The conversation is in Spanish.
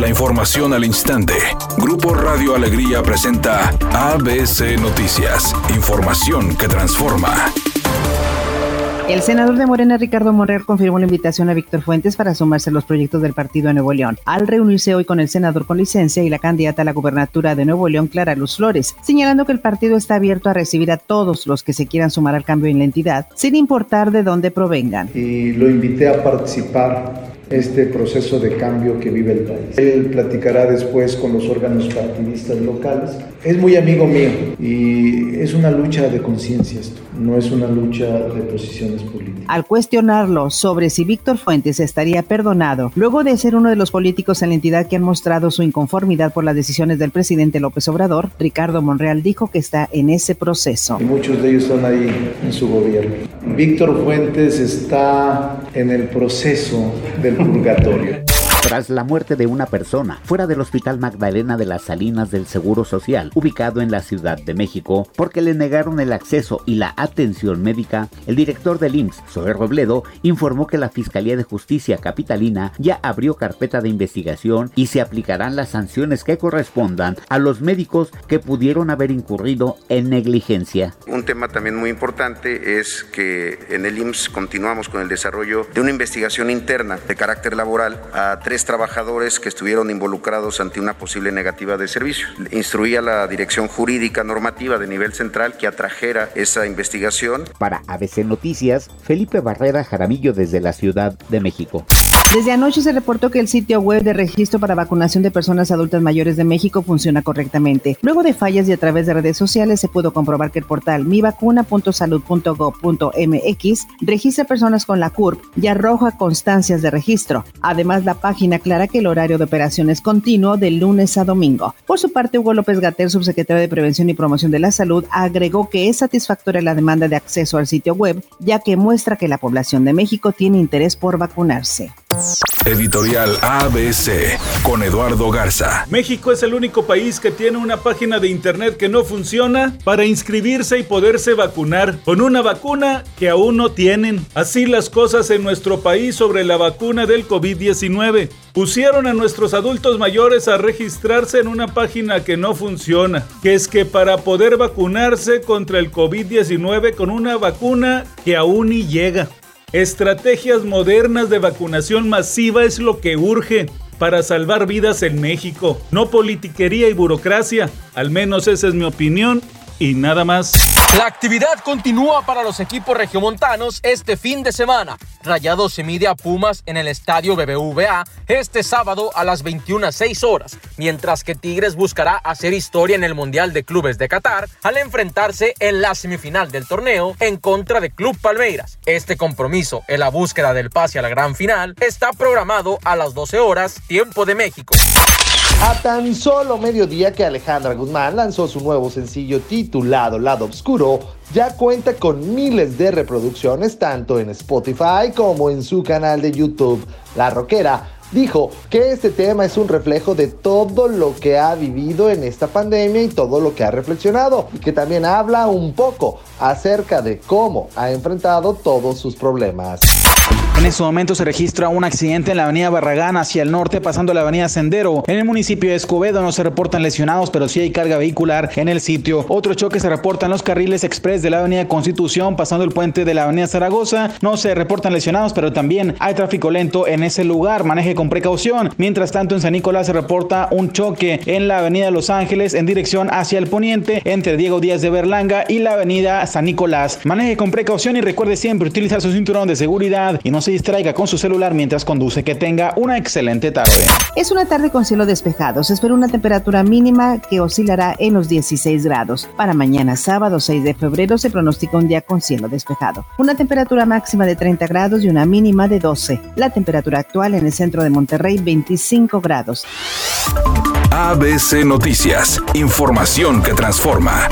La información al instante. Grupo Radio Alegría presenta ABC Noticias. Información que transforma. El senador de Morena, Ricardo Monreal, confirmó la invitación a Víctor Fuentes para sumarse a los proyectos del partido de Nuevo León, al reunirse hoy con el senador con licencia y la candidata a la gubernatura de Nuevo León, Clara Luz Flores, señalando que el partido está abierto a recibir a todos los que se quieran sumar al cambio en la entidad, sin importar de dónde provengan. Y lo invité a participar este proceso de cambio que vive el país. Él platicará después con los órganos partidistas locales. Es muy amigo mío y es una lucha de conciencia esto, no es una lucha de posiciones políticas. Al cuestionarlo sobre si Víctor Fuentes estaría perdonado, luego de ser uno de los políticos en la entidad que han mostrado su inconformidad por las decisiones del presidente López Obrador, Ricardo Monreal dijo que está en ese proceso. Y muchos de ellos están ahí en su gobierno. Víctor Fuentes está en el proceso del purgatorio. Tras la muerte de una persona fuera del Hospital Magdalena de las Salinas del Seguro Social, ubicado en la Ciudad de México, porque le negaron el acceso y la atención médica, el director del IMSS, Zoe Robledo, informó que la Fiscalía de Justicia Capitalina ya abrió carpeta de investigación y se aplicarán las sanciones que correspondan a los médicos que pudieron haber incurrido en negligencia. Un tema también muy importante es que en el IMSS continuamos con el desarrollo de una investigación interna de carácter laboral a trabajadores que estuvieron involucrados ante una posible negativa de servicio. Instruía la Dirección Jurídica Normativa de nivel central que atrajera esa investigación. Para ABC Noticias, Felipe Barrera Jaramillo desde la Ciudad de México. Desde anoche se reportó que el sitio web de registro para vacunación de personas adultas mayores de México funciona correctamente. Luego de fallas y a través de redes sociales se pudo comprobar que el portal mivacuna.salud.gov.mx registra personas con la CURP y arroja constancias de registro. Además, la página aclara que el horario de operación es continuo de lunes a domingo. Por su parte, Hugo López Gatel, subsecretario de Prevención y Promoción de la Salud, agregó que es satisfactoria la demanda de acceso al sitio web, ya que muestra que la población de México tiene interés por vacunarse. Editorial ABC con Eduardo Garza. México es el único país que tiene una página de internet que no funciona para inscribirse y poderse vacunar con una vacuna que aún no tienen. Así las cosas en nuestro país sobre la vacuna del COVID-19. Pusieron a nuestros adultos mayores a registrarse en una página que no funciona, que es que para poder vacunarse contra el COVID-19 con una vacuna que aún ni llega. Estrategias modernas de vacunación masiva es lo que urge para salvar vidas en México. No politiquería y burocracia. Al menos esa es mi opinión y nada más. La actividad continúa para los equipos regiomontanos este fin de semana. Rayados se mide a Pumas en el estadio BBVA este sábado a las 21.06 horas, mientras que Tigres buscará hacer historia en el Mundial de Clubes de Qatar al enfrentarse en la semifinal del torneo en contra de Club Palmeiras. Este compromiso en la búsqueda del pase a la gran final está programado a las 12 horas, tiempo de México. A tan solo mediodía que Alejandra Guzmán lanzó su nuevo sencillo titulado Lado Oscuro, ya cuenta con miles de reproducciones tanto en Spotify como en su canal de YouTube. La rockera dijo que este tema es un reflejo de todo lo que ha vivido en esta pandemia y todo lo que ha reflexionado y que también habla un poco acerca de cómo ha enfrentado todos sus problemas. En ese momento se registra un accidente en la avenida Barragán hacia el norte pasando la avenida Sendero. En el municipio de Escobedo no se reportan lesionados, pero sí hay carga vehicular en el sitio. Otro choque se reporta en los carriles express de la avenida Constitución pasando el puente de la avenida Zaragoza. No se reportan lesionados, pero también hay tráfico lento en ese lugar. Maneje con precaución. Mientras tanto, en San Nicolás se reporta un choque en la avenida Los Ángeles en dirección hacia el poniente entre Diego Díaz de Berlanga y la avenida San Nicolás. Maneje con precaución y recuerde siempre utilizar su cinturón de seguridad y no se distraiga con su celular mientras conduce. Que tenga una excelente tarde. Es una tarde con cielo despejado. Se espera una temperatura mínima que oscilará en los 16 grados. Para mañana sábado 6 de febrero se pronostica un día con cielo despejado. Una temperatura máxima de 30 grados y una mínima de 12. La temperatura actual en el centro de Monterrey 25 grados. ABC Noticias. Información que transforma.